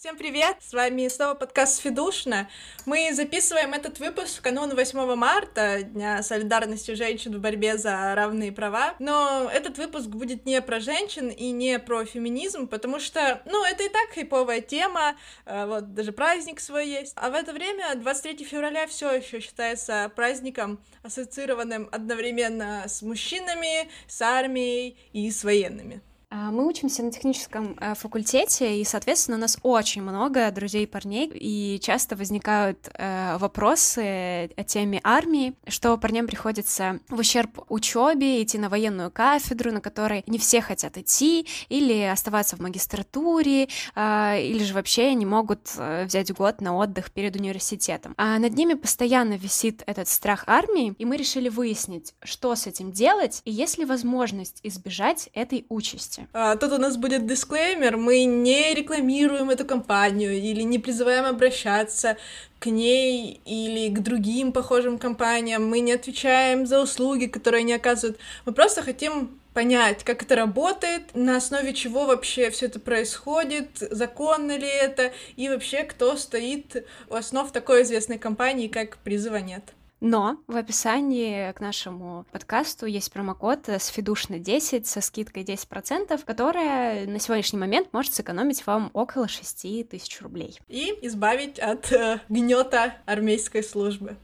Всем привет! С вами снова подкаст «Фидушно». Мы записываем этот выпуск в канун 8 марта, Дня солидарности женщин в борьбе за равные права. Но этот выпуск будет не про женщин и не про феминизм, потому что, ну, это и так хайповая тема, э, вот даже праздник свой есть. А в это время 23 февраля все еще считается праздником, ассоциированным одновременно с мужчинами, с армией и с военными. А, мы учимся на техническом э, факультете, и, соответственно, у нас очень много друзей парней, и часто возникают э, вопросы о теме армии, что парням приходится в ущерб учебе идти на военную кафедру, на которой не все хотят идти, или оставаться в магистратуре, э, или же вообще не могут взять год на отдых перед университетом. А над ними постоянно висит этот страх армии, и мы решили выяснить, что с этим делать, и есть ли возможность избежать этой участи подкасте. А, тут у нас будет дисклеймер, мы не рекламируем эту компанию или не призываем обращаться к ней или к другим похожим компаниям, мы не отвечаем за услуги, которые они оказывают, мы просто хотим понять, как это работает, на основе чего вообще все это происходит, законно ли это, и вообще кто стоит у основ такой известной компании, как «Призыва нет». Но в описании к нашему подкасту есть промокод с Фидушно 10 со скидкой 10%, которая на сегодняшний момент может сэкономить вам около 6 тысяч рублей. И избавить от э, гнета армейской службы.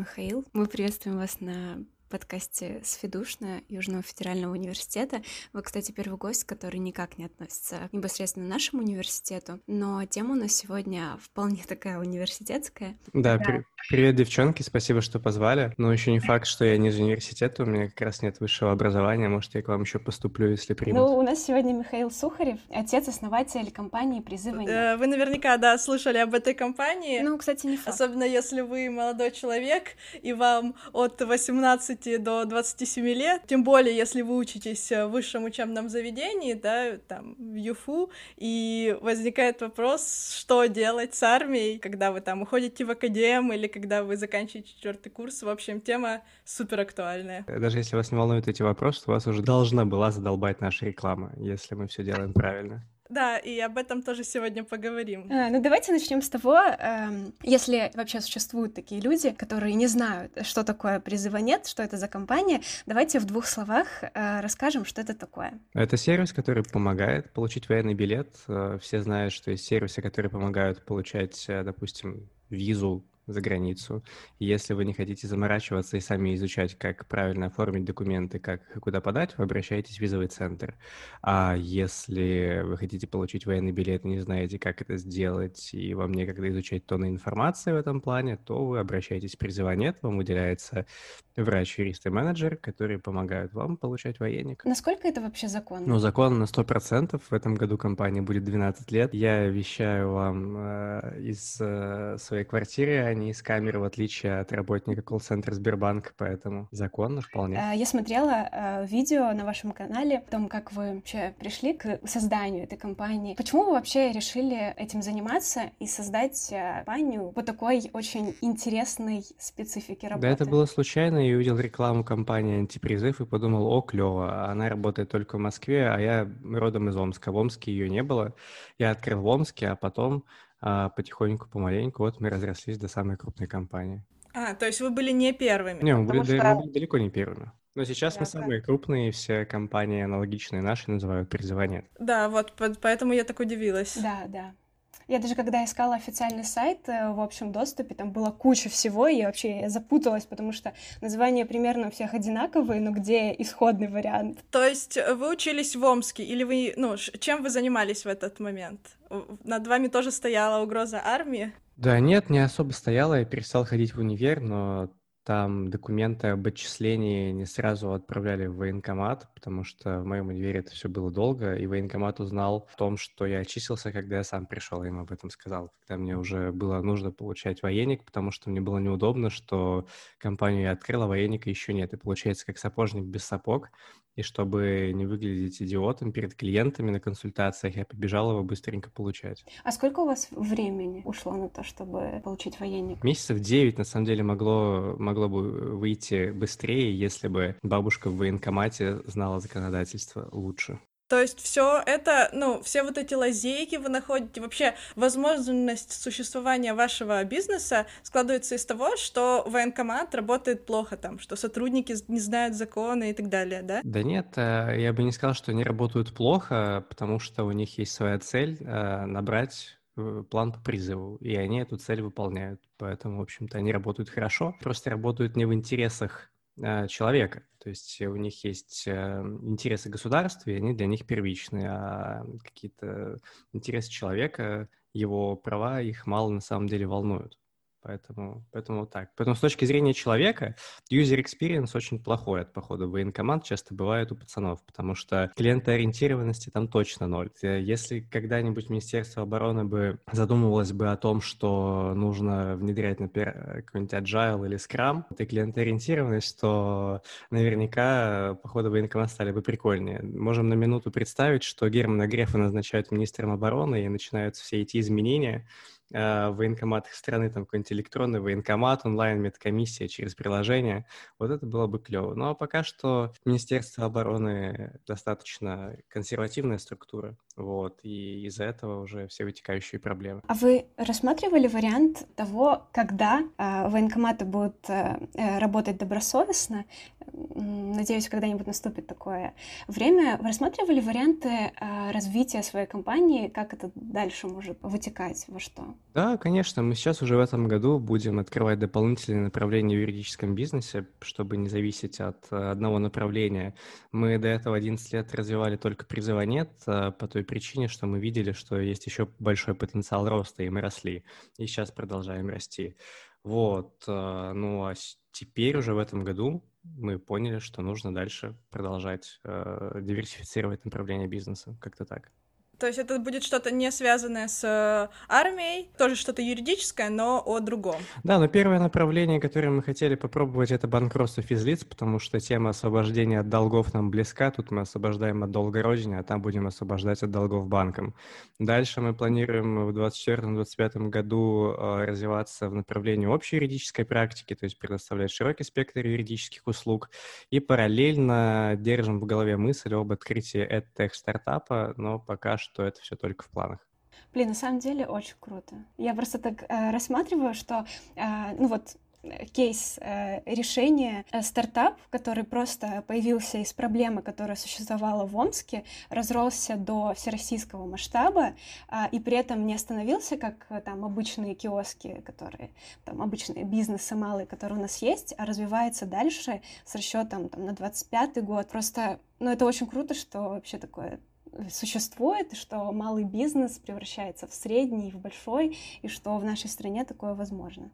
Михаил. Мы приветствуем вас на подкасте «Сфидушно» Южного федерального университета. Вы, кстати, первый гость, который никак не относится непосредственно к нашему университету, но тема у нас сегодня вполне такая университетская. Да, да. При- привет, девчонки, спасибо, что позвали. Но еще не факт, что я не из университета, у меня как раз нет высшего образования, может, я к вам еще поступлю, если примут. Ну, у нас сегодня Михаил Сухарев, отец-основатель компании «Призывы э, Вы наверняка, да, слышали об этой компании. Ну, кстати, не факт. Особенно если вы молодой человек, и вам от 18 15 до 27 лет, тем более, если вы учитесь в высшем учебном заведении, да, там, в ЮФУ, и возникает вопрос, что делать с армией, когда вы там уходите в академ или когда вы заканчиваете четвертый курс. В общем, тема супер актуальная. Даже если вас не волнуют эти вопросы, то вас уже должна была задолбать наша реклама, если мы все делаем правильно. Да, и об этом тоже сегодня поговорим. А, ну давайте начнем с того, э, если вообще существуют такие люди, которые не знают, что такое призыва нет, что это за компания, давайте в двух словах э, расскажем, что это такое. Это сервис, который помогает получить военный билет. Э, все знают, что есть сервисы, которые помогают получать, э, допустим, визу за границу. Если вы не хотите заморачиваться и сами изучать, как правильно оформить документы, как куда подать, вы обращаетесь в визовый центр. А если вы хотите получить военный билет и не знаете, как это сделать, и вам некогда изучать тонны информации в этом плане, то вы обращаетесь в призывание, вам выделяется врач, юрист и менеджер, которые помогают вам получать военник. Насколько это вообще законно? Ну, закон на 100%. В этом году компания будет 12 лет. Я вещаю вам э, из э, своей квартиры, а не из камеры, в отличие от работника колл-центра Сбербанка, поэтому законно вполне. Э, я смотрела э, видео на вашем канале о том, как вы вообще пришли к созданию этой компании. Почему вы вообще решили этим заниматься и создать э, компанию по такой очень интересной специфике работы? Да, это было случайно, и увидел рекламу компании «Антипризыв» и подумал, о, клево, она работает только в Москве, а я родом из Омска. В Омске ее не было. Я открыл в Омске, а потом а, потихоньку, помаленьку, вот мы разрослись до самой крупной компании. А, то есть вы были не первыми? Не, мы были, что... мы были далеко не первыми. Но сейчас да, мы самые крупные, все компании аналогичные наши называют призывание. Да, вот поэтому я так удивилась. Да, да. Я даже когда искала официальный сайт э, в общем доступе, там была куча всего, и вообще я запуталась, потому что названия примерно у всех одинаковые, но где исходный вариант? То есть э, вы учились в Омске, или вы, ну, чем вы занимались в этот момент? Над вами тоже стояла угроза армии? Да нет, не особо стояла, я перестал ходить в универ, но там документы об отчислении не сразу отправляли в военкомат, потому что в моем универе это все было долго, и военкомат узнал о том, что я отчислился, когда я сам пришел, им об этом сказал, когда мне уже было нужно получать военник, потому что мне было неудобно, что компанию я открыл, а военника еще нет, и получается как сапожник без сапог, и чтобы не выглядеть идиотом перед клиентами на консультациях, я побежал его быстренько получать. А сколько у вас времени ушло на то, чтобы получить военник? Месяцев девять, на самом деле, могло, могло бы выйти быстрее, если бы бабушка в военкомате знала законодательство лучше. То есть все это, ну, все вот эти лазейки вы находите, вообще возможность существования вашего бизнеса складывается из того, что военкомат работает плохо там, что сотрудники не знают законы и так далее, да? Да нет, э, я бы не сказал, что они работают плохо, потому что у них есть своя цель э, набрать план по призыву, и они эту цель выполняют. Поэтому, в общем-то, они работают хорошо, просто работают не в интересах человека. То есть у них есть э, интересы государства, и они для них первичны, а какие-то интересы человека, его права их мало на самом деле волнуют. Поэтому, поэтому вот так. Поэтому с точки зрения человека, user experience очень плохой от похода в военкомат часто бывает у пацанов, потому что клиентоориентированности там точно ноль. Э, если когда-нибудь Министерство обороны бы задумывалось бы о том, что нужно внедрять, например, какой-нибудь agile или scrum, и клиентоориентированность, то наверняка походы в военкомат стали бы прикольнее. Можем на минуту представить, что Германа Грефа назначают министром обороны, и начинаются все эти изменения, в военкоматах страны, там какой-нибудь электронный военкомат, онлайн медкомиссия через приложение. Вот это было бы клево. Ну а пока что Министерство обороны достаточно консервативная структура, вот, и из-за этого уже все вытекающие проблемы. А вы рассматривали вариант того, когда э, военкоматы будут э работать добросовестно? Надеюсь, когда-нибудь наступит такое время. Вы рассматривали варианты э, развития своей компании, как это дальше может вытекать, во что? Да, конечно. Мы сейчас уже в этом году будем открывать дополнительные направления в юридическом бизнесе, чтобы не зависеть от э, одного направления. Мы до этого 11 лет развивали только призыва нет, э, по той причине, что мы видели, что есть еще большой потенциал роста, и мы росли. И сейчас продолжаем расти. Вот. Э, ну а теперь уже в этом году мы поняли, что нужно дальше продолжать диверсифицировать направление бизнеса. Как-то так. То есть это будет что-то не связанное с э, армией, тоже что-то юридическое, но о другом. Да, но первое направление, которое мы хотели попробовать, это банкротство физлиц, потому что тема освобождения от долгов нам близка. Тут мы освобождаем от долга родине, а там будем освобождать от долгов банкам. Дальше мы планируем в 2024-2025 году э, развиваться в направлении общей юридической практики, то есть предоставлять широкий спектр юридических услуг. И параллельно держим в голове мысль об открытии EdTech стартапа, но пока что что это все только в планах. Блин, на самом деле очень круто. Я просто так э, рассматриваю, что, э, ну вот, кейс э, решения э, стартап, который просто появился из проблемы, которая существовала в Омске, разросся до всероссийского масштаба э, и при этом не остановился, как э, там обычные киоски, которые там обычные бизнесы малые, которые у нас есть, а развивается дальше с расчетом там на 25 год. Просто, ну это очень круто, что вообще такое существует, что малый бизнес превращается в средний, в большой, и что в нашей стране такое возможно.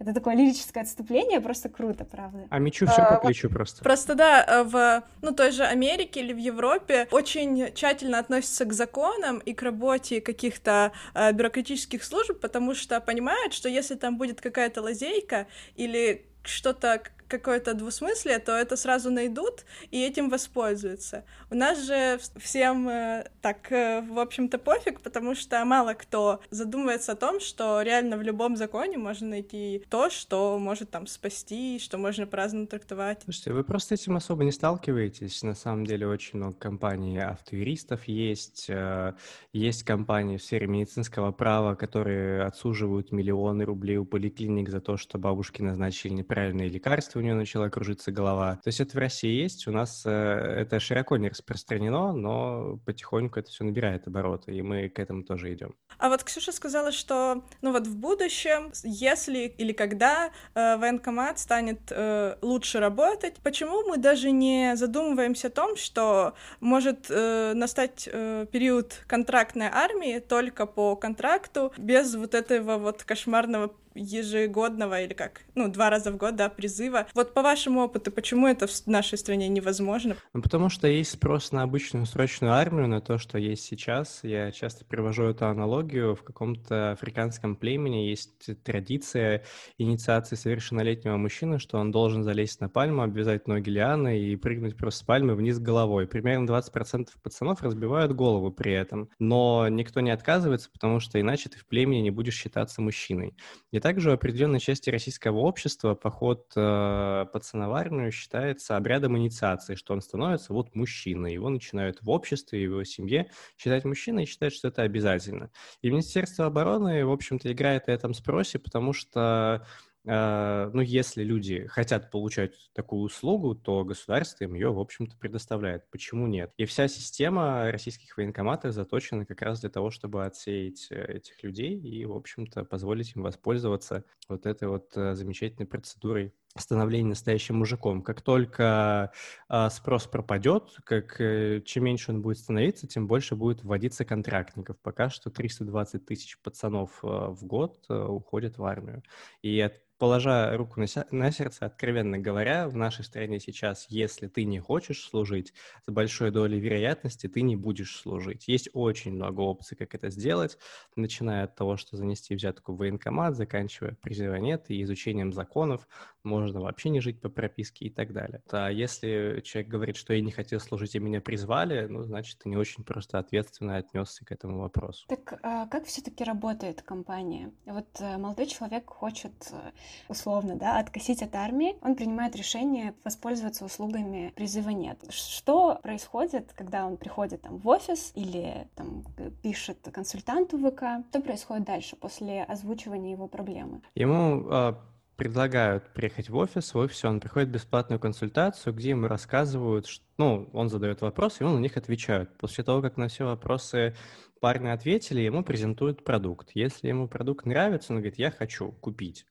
Это такое лирическое отступление, просто круто, правда. А мечу все по плечу просто. Просто да, э, в ну той же Америке или в Европе очень тщательно относятся к законам и к работе каких-то э, бюрократических служб, потому что понимают, что если там будет какая-то лазейка или что-то какое-то двусмыслие, то это сразу найдут и этим воспользуются. У нас же всем э, так, э, в общем-то, пофиг, потому что мало кто задумывается о том, что реально в любом законе можно найти то, что может там спасти, что можно по-разному трактовать. Слушайте, вы просто этим особо не сталкиваетесь. На самом деле очень много компаний автоюристов есть, э, есть компании в сфере медицинского права, которые отсуживают миллионы рублей у поликлиник за то, что бабушки назначили неправильные лекарства у нее начала кружиться голова. То есть это в России есть, у нас э, это широко не распространено, но потихоньку это все набирает обороты, и мы к этому тоже идем. А вот Ксюша сказала, что ну вот в будущем, если или когда э, военкомат станет э, лучше работать, почему мы даже не задумываемся о том, что может э, настать э, период контрактной армии только по контракту, без вот этого вот кошмарного ежегодного или как, ну, два раза в год, да, призыва. Вот по вашему опыту, почему это в нашей стране невозможно? Ну, потому что есть спрос на обычную срочную армию, на то, что есть сейчас. Я часто привожу эту аналогию. В каком-то африканском племени есть традиция инициации совершеннолетнего мужчины, что он должен залезть на пальму, обвязать ноги лианы и прыгнуть просто с пальмы вниз головой. Примерно 20% пацанов разбивают голову при этом. Но никто не отказывается, потому что иначе ты в племени не будешь считаться мужчиной. И также в определенной части российского общества поход э, в армию считается обрядом инициации, что он становится вот мужчиной. Его начинают в обществе, в его семье считать мужчиной и считать, что это обязательно. И Министерство обороны, в общем-то, играет на этом спросе, потому что ну, если люди хотят получать такую услугу, то государство им ее, в общем-то, предоставляет. Почему нет? И вся система российских военкоматов заточена как раз для того, чтобы отсеять э, этих людей и, в общем-то, позволить им воспользоваться вот этой вот э, замечательной процедурой становления настоящим мужиком. Как только а, спрос пропадет, как э, чем меньше он будет становиться, тем больше будет вводиться контрактников. Пока что 320 тысяч пацанов а, в год а, уходят в армию. И от положа руку на, на сердце, откровенно говоря, в нашей стране сейчас, если ты не хочешь служить, с большой долей вероятности ты не будешь служить. Есть очень много опций, как это сделать, начиная от того, что занести взятку в военкомат, заканчивая призывом нет и изучением законов, можно вообще не жить по прописке и так далее. А если человек говорит, что я не хотел служить, и меня призвали, ну, значит, ты не очень просто ответственно отнесся к этому вопросу. Так а как все-таки работает компания? Вот э, молодой человек хочет э, условно, да, откосить от армии, он принимает решение воспользоваться услугами призыва нет. Что происходит, когда он приходит там в офис или там пишет консультанту ВК? Что происходит дальше после озвучивания его проблемы? Ему э, предлагают приехать в офис, в офисе он приходит бесплатную консультацию, где ему рассказывают, что, ну, он задает вопросы, и он на них отвечает. После того, как на все вопросы парни ответили, ему презентуют продукт. Если ему продукт нравится, он говорит, я хочу купить.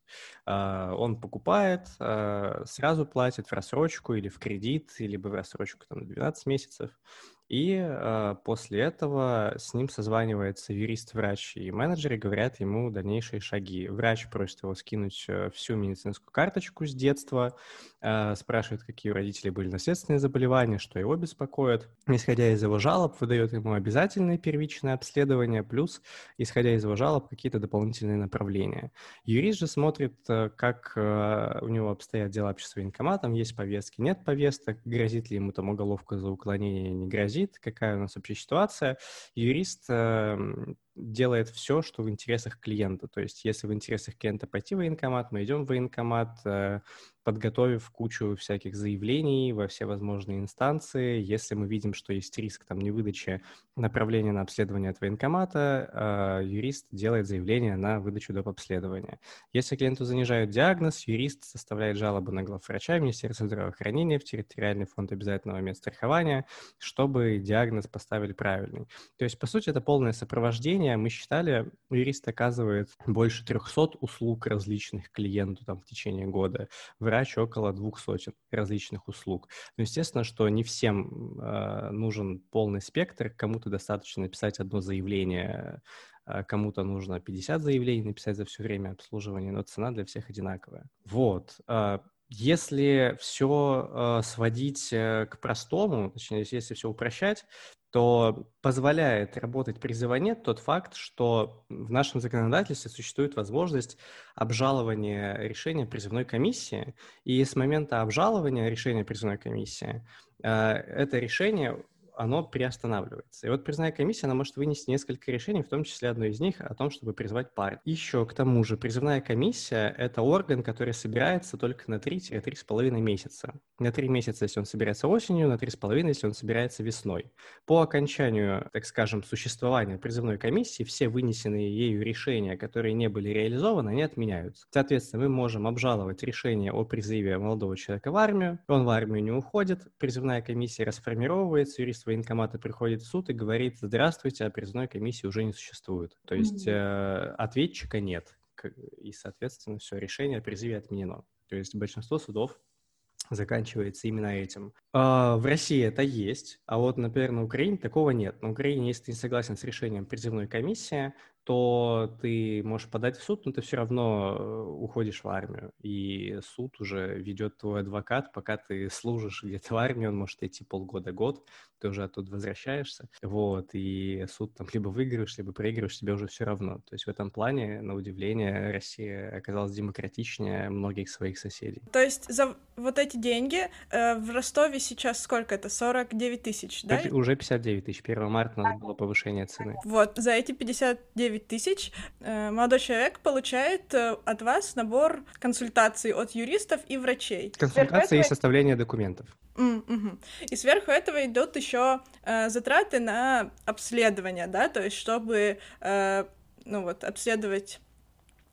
А, он покупает, а, сразу платит в рассрочку или в кредит, либо в рассрочку там, на 12 месяцев. И э, после этого с ним созванивается юрист, врач и менеджер и говорят ему дальнейшие шаги. Врач просит его скинуть э, всю медицинскую карточку с детства, э, спрашивает, какие у родителей были наследственные заболевания, что его беспокоит. Исходя из его жалоб, выдает ему обязательное первичное обследование, плюс, исходя из его жалоб, какие-то дополнительные направления. Юрист же смотрит, э, как э, у него обстоят дела общества военкоматом, есть повестки, нет повесток, грозит ли ему там уголовка за уклонение, не грозит, грозит, какая у нас вообще ситуация. Юрист э, делает все, что в интересах клиента. То есть, если в интересах клиента пойти в военкомат, мы идем в военкомат, э, подготовив кучу всяких заявлений во все возможные инстанции. Если мы видим, что есть риск там невыдачи направления на обследование от военкомата, э, юрист делает заявление на выдачу доп. обследования. Если клиенту занижают диагноз, юрист составляет жалобу на главврача Министерства здравоохранения в территориальный фонд обязательного медстрахования, чтобы диагноз поставили правильный. То есть, по сути, это полное сопровождение. Мы считали, юрист оказывает больше 300 услуг различных клиенту там, в течение года. Врач около двух сотен различных услуг. Но естественно, что не всем э, нужен полный спектр, кому-то достаточно написать одно заявление, э, кому-то нужно 50 заявлений написать за все время обслуживания, но цена для всех одинаковая. Вот. Э, если все сводить э, к простому, точнее, если все упрощать, то позволяет работать призывание тот факт, что в нашем законодательстве существует возможность обжалования решения призывной комиссии, и с момента обжалования решения призывной комиссии э, это решение оно приостанавливается. И вот призывная комиссия, она может вынести несколько решений, в том числе одно из них о том, чтобы призвать пар. Еще к тому же, призывная комиссия – это орган, который собирается только на 3-3,5 месяца. На 3 месяца, если он собирается осенью, на 3,5, если он собирается весной. По окончанию, так скажем, существования призывной комиссии, все вынесенные ею решения, которые не были реализованы, они отменяются. Соответственно, мы можем обжаловать решение о призыве молодого человека в армию, он в армию не уходит, призывная комиссия расформировывается, юрист военкомата приходит в суд и говорит, здравствуйте, а призывной комиссии уже не существует. То есть э, ответчика нет, и, соответственно, все, решение о призыве отменено. То есть большинство судов заканчивается именно этим. А, в России это есть, а вот, например, на Украине такого нет. На Украине, если ты не согласен с решением призывной комиссии, то ты можешь подать в суд, но ты все равно э, уходишь в армию. И суд уже ведет твой адвокат, пока ты служишь где-то в армии, он может идти полгода-год, ты уже оттуда возвращаешься. Вот, и суд там либо выигрываешь, либо проигрываешь, тебе уже все равно. То есть в этом плане, на удивление, Россия оказалась демократичнее многих своих соседей. То есть за вот эти деньги э, в Ростове сейчас сколько это? 49 тысяч, да? Уже 59 тысяч. 1 марта у нас было повышение цены. Вот, за эти 59 тысяч э, молодой человек получает э, от вас набор консультаций от юристов и врачей. Консультации и составление документов. Mm-hmm. И сверху этого идут еще э, затраты на обследование, да, то есть чтобы, э, ну вот, обследовать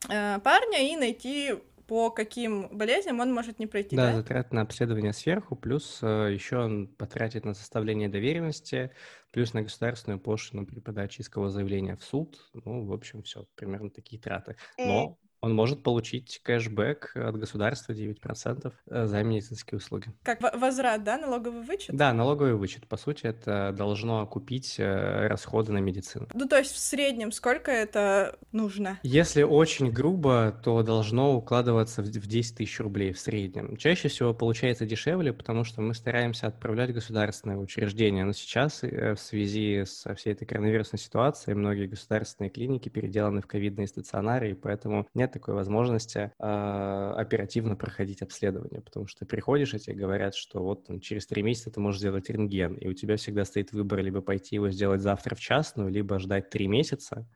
э, парня и найти по каким болезням он может не пройти. Да, да? затраты на обследование сверху, плюс э, еще он потратит на составление доверенности, плюс на государственную пошлину при подаче искового заявления в суд. Ну, в общем, все, примерно такие траты. Но он может получить кэшбэк от государства 9% э, за медицинские услуги. Как возврат, да, налоговый вычет? Да, налоговый вычет. По сути, это должно окупить э, расходы на медицину. Ну, то есть в среднем сколько это нужно? Если очень грубо, то должно укладываться в 10 тысяч рублей в среднем. Чаще всего получается дешевле, потому что мы стараемся отправлять государственные учреждения. Но сейчас э, в связи со всей этой коронавирусной ситуацией многие государственные клиники переделаны в ковидные стационары, и поэтому нет такой возможности э, оперативно проходить обследование, потому что ты приходишь, и тебе говорят, что вот там, через три месяца ты можешь сделать рентген, и у тебя всегда стоит выбор либо пойти его сделать завтра в частную, либо ждать три месяца,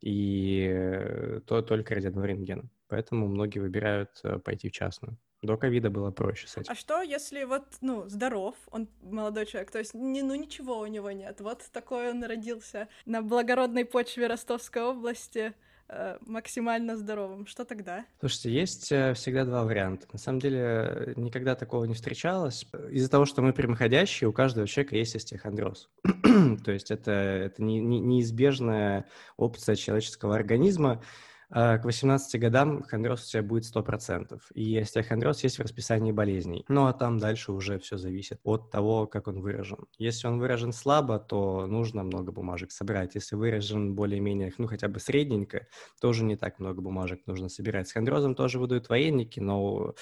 и то только ради одного рентгена. Поэтому многие выбирают э, пойти в частную. До ковида было проще с этим. А что, если вот, ну, здоров, он молодой человек, то есть, не, ну, ничего у него нет, вот такой он родился на благородной почве Ростовской области, максимально здоровым, что тогда? Слушайте, есть э, всегда два варианта. На самом деле никогда такого не встречалось. Из-за того, что мы прямоходящие, у каждого человека есть остеохондроз. То есть это, это не, не, неизбежная опция человеческого организма. А, к 18 годам хондроз у тебя будет 100%. И остеохондроз есть в расписании болезней. Ну, а там дальше уже все зависит от того, как он выражен. Если он выражен слабо, то нужно много бумажек собирать. Если выражен более-менее, ну, хотя бы средненько, тоже не так много бумажек нужно собирать. С хондрозом тоже выдают военники, но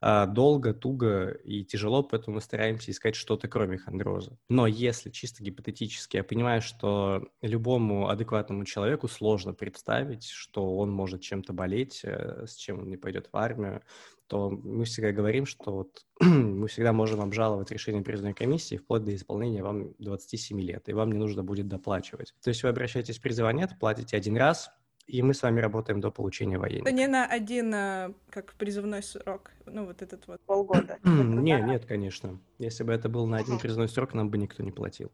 а, долго, туго и тяжело, поэтому мы стараемся искать что-то кроме хондроза. Но если чисто гипотетически, я понимаю, что любому адекватному человеку сложно представить, что он может чем-то болеть, э, с чем он не пойдет в армию, то мы всегда говорим, что вот мы всегда можем обжаловать решение призывной комиссии вплоть до исполнения вам 27 лет, и вам не нужно будет доплачивать. То есть вы обращаетесь в призыва нет, платите один раз, и мы с вами работаем до получения военника. Это не на один, э, как призывной срок, ну вот этот вот. Полгода. Не, нет, конечно. Если бы это был на один призывной срок, нам бы никто не платил.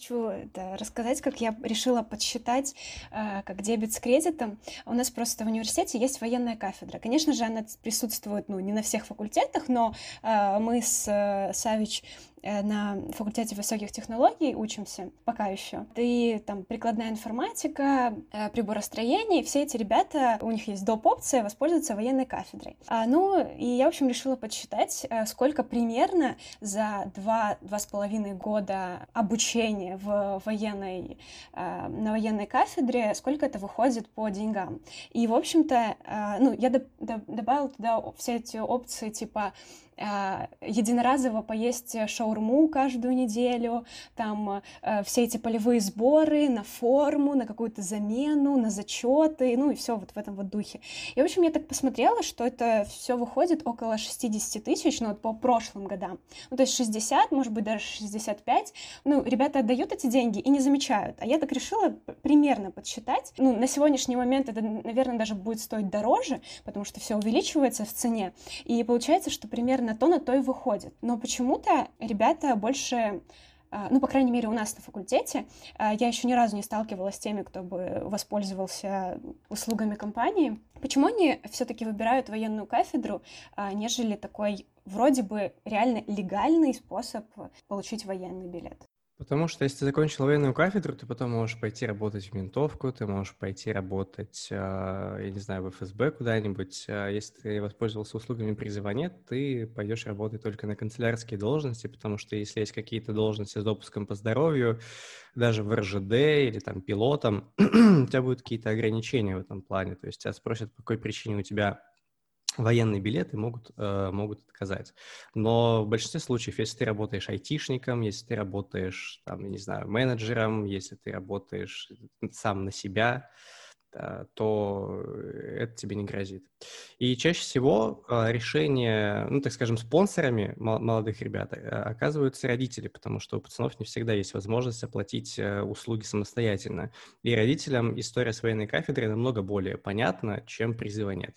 Хочу это рассказать, как я решила подсчитать э, как дебет с кредитом. У нас просто в университете есть военная кафедра. Конечно же, она присутствует ну, не на всех факультетах, но э, мы с Савич Э, на факультете высоких технологий учимся пока еще. И там прикладная информатика, э, приборостроение, все эти ребята, у них есть доп. опция воспользоваться военной кафедрой. А, ну, и я, в общем, решила подсчитать, э, сколько примерно за два-два с половиной года обучения в военной, на военной кафедре, сколько это выходит по деньгам. И, в общем-то, ну, я добавила туда все эти опции, типа единоразово поесть шаурму каждую неделю, там э, все эти полевые сборы на форму, на какую-то замену, на зачеты, ну и все вот в этом вот духе. И, в общем, я так посмотрела, что это все выходит около 60 тысяч, ну вот по прошлым годам. Ну, то есть 60, может быть, даже 65. Ну, ребята отдают эти деньги и не замечают. А я так решила примерно подсчитать. Ну, на сегодняшний момент это, наверное, даже будет стоить дороже, потому что все увеличивается в цене. И получается, что примерно на то, на то и выходит. Но почему-то ребята больше а, ну, по крайней мере, у нас на факультете, а, я еще ни разу не сталкивалась с теми, кто бы воспользовался услугами компании. Почему они все-таки выбирают военную кафедру, а, нежели такой вроде бы реально легальный способ получить военный билет? Потому что если ты закончил военную кафедру, ты потом можешь пойти работать в ментовку, ты можешь пойти работать, а, я не знаю, в ФСБ куда-нибудь. А если ты воспользовался услугами призыва нет, ты пойдешь работать только на канцелярские должности, потому что если есть какие-то должности с допуском по здоровью, даже в РЖД или там пилотом, у тебя будут какие-то ограничения в этом плане. То есть тебя спросят, по какой причине у тебя военные билеты могут, э, могут отказать. Но в большинстве случаев, если ты работаешь айтишником, если ты работаешь, там, я не знаю, менеджером, если ты работаешь сам на себя, да, то это тебе не грозит. И чаще всего э, решение, ну, так скажем, спонсорами молодых ребят э, оказываются родители, потому что у пацанов не всегда есть возможность оплатить э, услуги самостоятельно. И родителям история с военной кафедрой намного более понятна, чем призыва нет.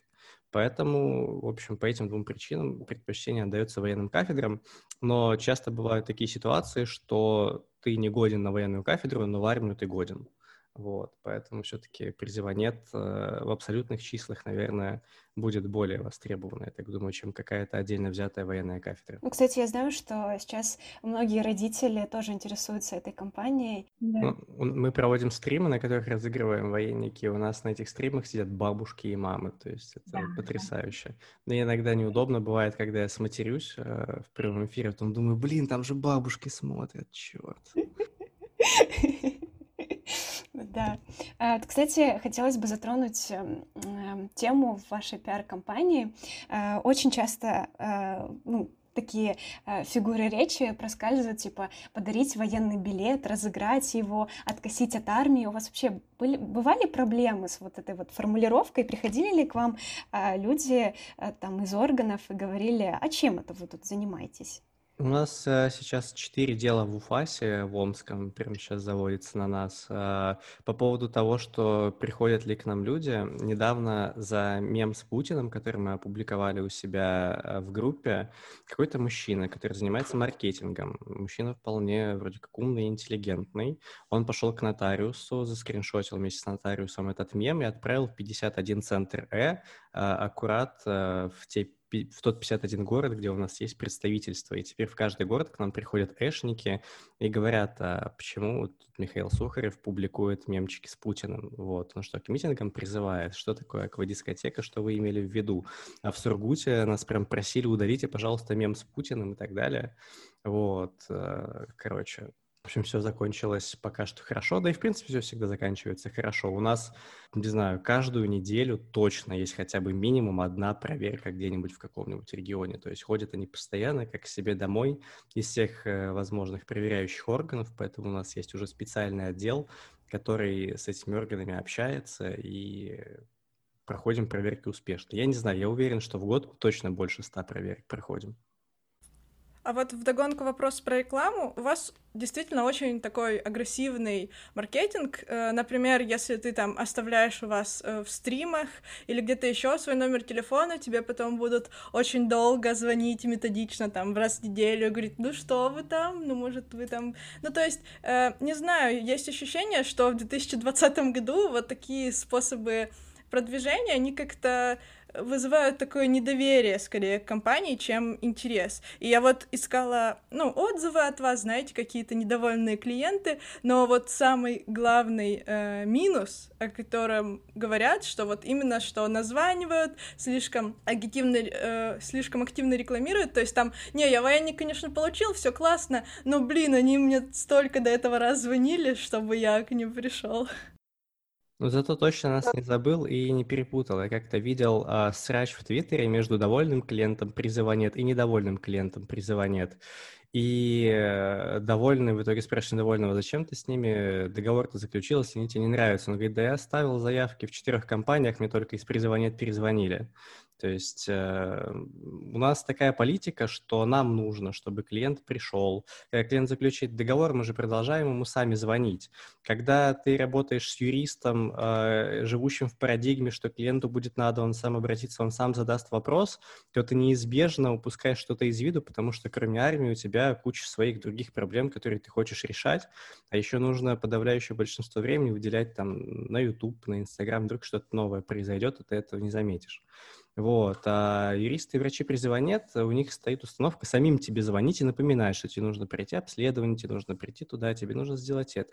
Поэтому, в общем, по этим двум причинам предпочтение отдается военным кафедрам. Но часто бывают такие ситуации, что ты не годен на военную кафедру, но в армию ты годен. Вот, поэтому все-таки призыва нет. Э, в абсолютных числах, наверное, будет более востребована, я так думаю, чем какая-то отдельно взятая военная кафедра. Ну, кстати, я знаю, что сейчас многие родители тоже интересуются этой компанией. Да. Ну, мы проводим стримы, на которых разыгрываем военники. У нас на этих стримах сидят бабушки и мамы, то есть это да, потрясающе. Мне иногда неудобно бывает, когда я сматерюсь э, в прямом эфире, потом думаю, блин, там же бабушки смотрят, черт. Да. А, кстати, хотелось бы затронуть эм, эм, тему в вашей пиар-компании. Э, очень часто э, ну, такие э, фигуры речи проскальзывают, типа подарить военный билет, разыграть его, откосить от армии. У вас вообще были, бывали проблемы с вот этой вот формулировкой? Приходили ли к вам люди там из органов и говорили, а чем это вы тут занимаетесь? У нас э, сейчас четыре дела в УФАСе, в Омском, прямо сейчас заводится на нас. Э, по поводу того, что приходят ли к нам люди, недавно за мем с Путиным, который мы опубликовали у себя э, в группе, какой-то мужчина, который занимается маркетингом, мужчина вполне вроде как умный и интеллигентный, он пошел к нотариусу, заскриншотил вместе с нотариусом этот мем и отправил в 51 центр Э, аккурат в те в тот 51 город, где у нас есть представительство. И теперь в каждый город к нам приходят эшники и говорят, а почему Михаил Сухарев публикует мемчики с Путиным. Вот. Он что, к митингам призывает? Что такое аквадискотека? Что вы имели в виду? А в Сургуте нас прям просили удалите, пожалуйста, мем с Путиным и так далее. Вот. Э, короче, в общем, все закончилось пока что хорошо, да и, в принципе, все всегда заканчивается хорошо. У нас, не знаю, каждую неделю точно есть хотя бы минимум одна проверка где-нибудь в каком-нибудь регионе. То есть ходят они постоянно, как к себе домой, из всех э, возможных проверяющих органов, поэтому у нас есть уже специальный отдел, который с этими органами общается и проходим проверки успешно. Я не знаю, я уверен, что в год точно больше ста проверок проходим. А вот вдогонку вопрос про рекламу. У вас действительно очень такой агрессивный маркетинг. Э, например, если ты там оставляешь у вас э, в стримах или где-то еще свой номер телефона, тебе потом будут очень долго звонить методично, там, раз в неделю, говорить, ну что вы там, ну, может, вы там... Ну, то есть, э, не знаю, есть ощущение, что в 2020 году вот такие способы продвижения, они как-то вызывают такое недоверие скорее к компании, чем интерес. И я вот искала, ну, отзывы от вас, знаете, какие-то недовольные клиенты, но вот самый главный э, минус, о котором говорят, что вот именно что названивают, слишком активно, э, слишком активно рекламируют, то есть там, не, я военник, конечно, получил, все классно, но, блин, они мне столько до этого раз звонили, чтобы я к ним пришел. Ну, зато точно нас не забыл и не перепутал. Я как-то видел а, срач в Твиттере между довольным клиентом призыва нет и недовольным клиентом призыва нет. И э, довольный, в итоге спрашиваю недовольного, зачем ты с ними договор-то заключил, если они тебе не нравятся? Он говорит, да я оставил заявки в четырех компаниях, мне только из призыва нет перезвонили. То есть э, у нас такая политика, что нам нужно, чтобы клиент пришел. Когда клиент заключит договор, мы же продолжаем ему сами звонить. Когда ты работаешь с юристом, э, живущим в парадигме, что клиенту будет надо, он сам обратится, он сам задаст вопрос, то ты неизбежно упускаешь что-то из виду, потому что кроме армии у тебя куча своих других проблем, которые ты хочешь решать, а еще нужно подавляющее большинство времени выделять там на YouTube, на Instagram, вдруг что-то новое произойдет, и ты этого не заметишь. Вот. А юристы и врачи призыва нет, у них стоит установка самим тебе звонить и напоминать, что тебе нужно пройти обследование, тебе нужно прийти туда, тебе нужно сделать это.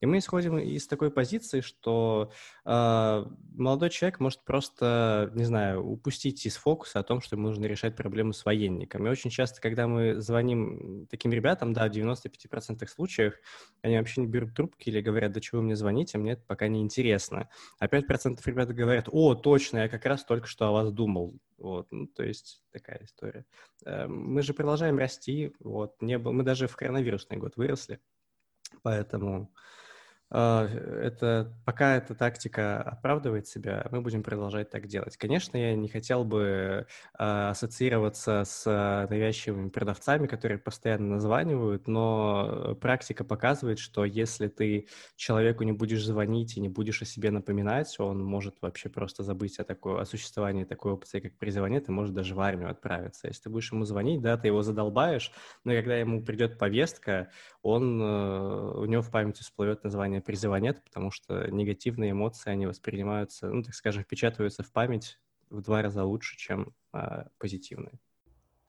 И мы исходим из такой позиции, что э, молодой человек может просто, не знаю, упустить из фокуса о том, что ему нужно решать проблему с военником. И очень часто, когда мы звоним таким ребятам, да, в 95% случаев, они вообще не берут трубки или говорят, да чего вы мне звоните, мне это пока не интересно. А 5% ребят говорят, о, точно, я как раз только что о вас думал. Вот, ну, то есть такая история. Эм, мы же продолжаем расти, вот, не мы даже в коронавирусный год выросли, поэтому это, пока эта тактика оправдывает себя, мы будем продолжать так делать. Конечно, я не хотел бы а, ассоциироваться с навязчивыми продавцами, которые постоянно названивают, но практика показывает, что если ты человеку не будешь звонить и не будешь о себе напоминать, он может вообще просто забыть о, такой, о существовании такой опции, как призывание, ты можешь даже в армию отправиться. Если ты будешь ему звонить, да, ты его задолбаешь, но когда ему придет повестка, он, э, у него в памяти всплывет название призыва нет, потому что негативные эмоции, они воспринимаются, ну, так скажем, впечатываются в память в два раза лучше, чем а, позитивные.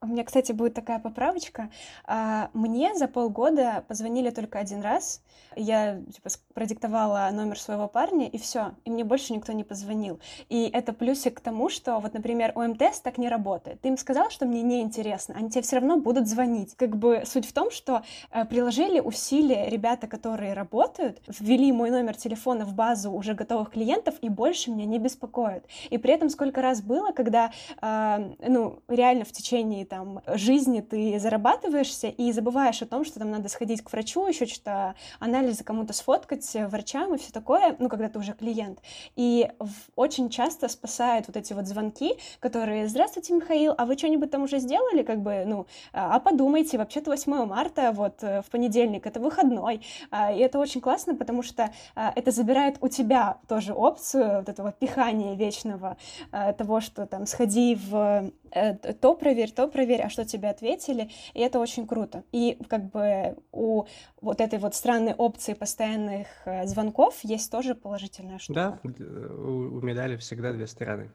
У меня, кстати, будет такая поправочка. А, мне за полгода позвонили только один раз. Я типа, продиктовала номер своего парня, и все. И мне больше никто не позвонил. И это плюсик к тому, что, вот, например, ОМТС так не работает. Ты им сказал, что мне неинтересно, они тебе все равно будут звонить. Как бы суть в том, что э, приложили усилия ребята, которые работают, ввели мой номер телефона в базу уже готовых клиентов, и больше меня не беспокоят. И при этом сколько раз было, когда, э, ну, реально в течение там жизни ты зарабатываешься и забываешь о том, что там надо сходить к врачу, еще что-то анализы кому-то сфоткать, врачам и все такое, ну, когда ты уже клиент. И очень часто спасают вот эти вот звонки, которые «Здравствуйте, Михаил, а вы что-нибудь там уже сделали?» Как бы, ну, а подумайте, вообще-то 8 марта, вот, э, в понедельник, это выходной. А, и это очень классно, потому что а, это забирает у тебя тоже опцию вот этого пихания вечного, а, того, что там сходи в Э, то проверь, то проверь, а что тебе ответили, и это очень круто. И как бы у вот этой вот странной опции постоянных э, звонков есть тоже положительная штука. Да, у, у медали всегда две стороны.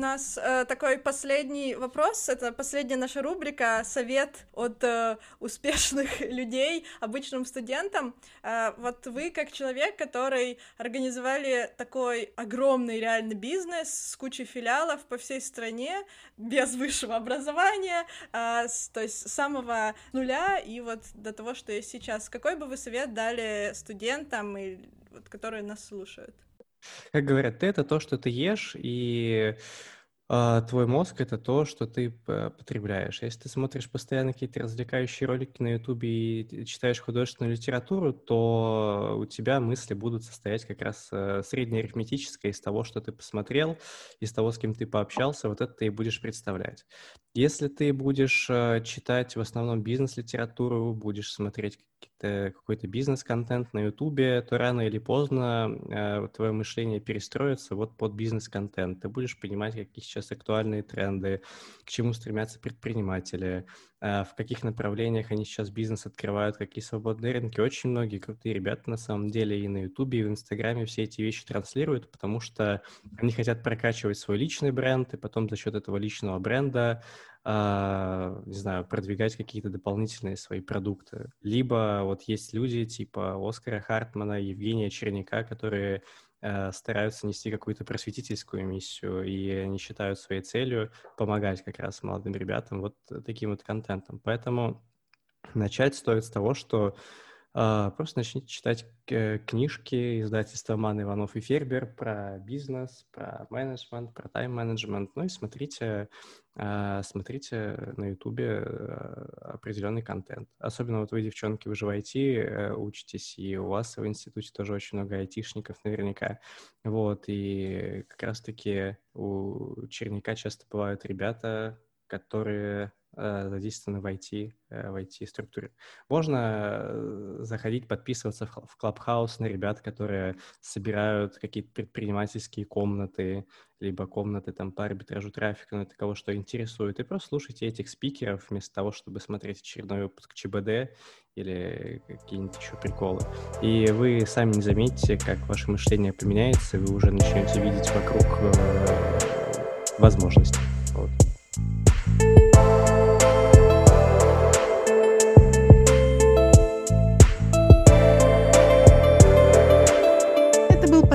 Нас э, такой последний вопрос. Это последняя наша рубрика «Совет от э, успешных людей обычным студентам». Э, вот вы, как человек, который организовали такой огромный реальный бизнес с кучей филиалов по всей стране, без высшего образования, э, с, то есть с самого нуля и вот до того, что есть сейчас. Какой бы вы совет дали студентам, и, вот, которые нас слушают? Как говорят, ты это то, что ты ешь, и а, твой мозг это то, что ты потребляешь. Если ты смотришь постоянно какие-то развлекающие ролики на Ютубе и читаешь художественную литературу, то у тебя мысли будут состоять как раз э, среднеарифметическое из того, что ты посмотрел, из того, с кем ты пообщался, вот это ты и будешь представлять. Если ты будешь э, читать в основном бизнес-литературу, будешь смотреть какой-то бизнес-контент на Ютубе, то рано или поздно э, твое мышление перестроится вот под бизнес-контент. Ты будешь понимать, какие сейчас актуальные тренды, к чему стремятся предприниматели, э, в каких направлениях они сейчас бизнес открывают, какие свободные рынки. Очень многие крутые ребята на самом деле и на Ютубе, и в Инстаграме все эти вещи транслируют, потому что они хотят прокачивать свой личный бренд, и потом за счет этого личного бренда не знаю, продвигать какие-то дополнительные свои продукты. Либо вот есть люди типа Оскара Хартмана, Евгения Черняка, которые э, стараются нести какую-то просветительскую миссию, и они считают своей целью помогать как раз молодым ребятам вот таким вот контентом. Поэтому начать стоит с того, что а, просто начните читать книжки издательства Ман Иванов и Фербер про бизнес, про менеджмент, про тайм-менеджмент. Ну и смотрите, а, смотрите на Ютубе э, определенный контент. Особенно вот вы, девчонки, вы же в IT э, учитесь, и у вас в институте тоже очень много айтишников наверняка. Вот, и как раз-таки у Черняка часто бывают ребята, которые задействованы в IT, э, в IT-структуре. Можно э, заходить, подписываться в Clubhouse на ребят, которые собирают какие-то предпринимательские комнаты, либо комнаты там по арбитражу трафика, ну, это кого что интересует, и просто слушайте этих спикеров вместо того, чтобы смотреть очередной выпуск ЧБД или какие-нибудь еще приколы. И вы сами не заметите, как ваше мышление поменяется, вы уже начнете видеть вокруг э, возможности. Вот.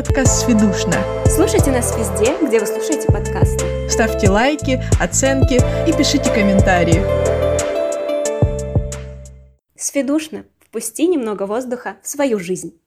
Подкаст «Сведушно». Слушайте нас везде, где вы слушаете подкасты. Ставьте лайки, оценки и пишите комментарии. Сведушно. Впусти немного воздуха в свою жизнь.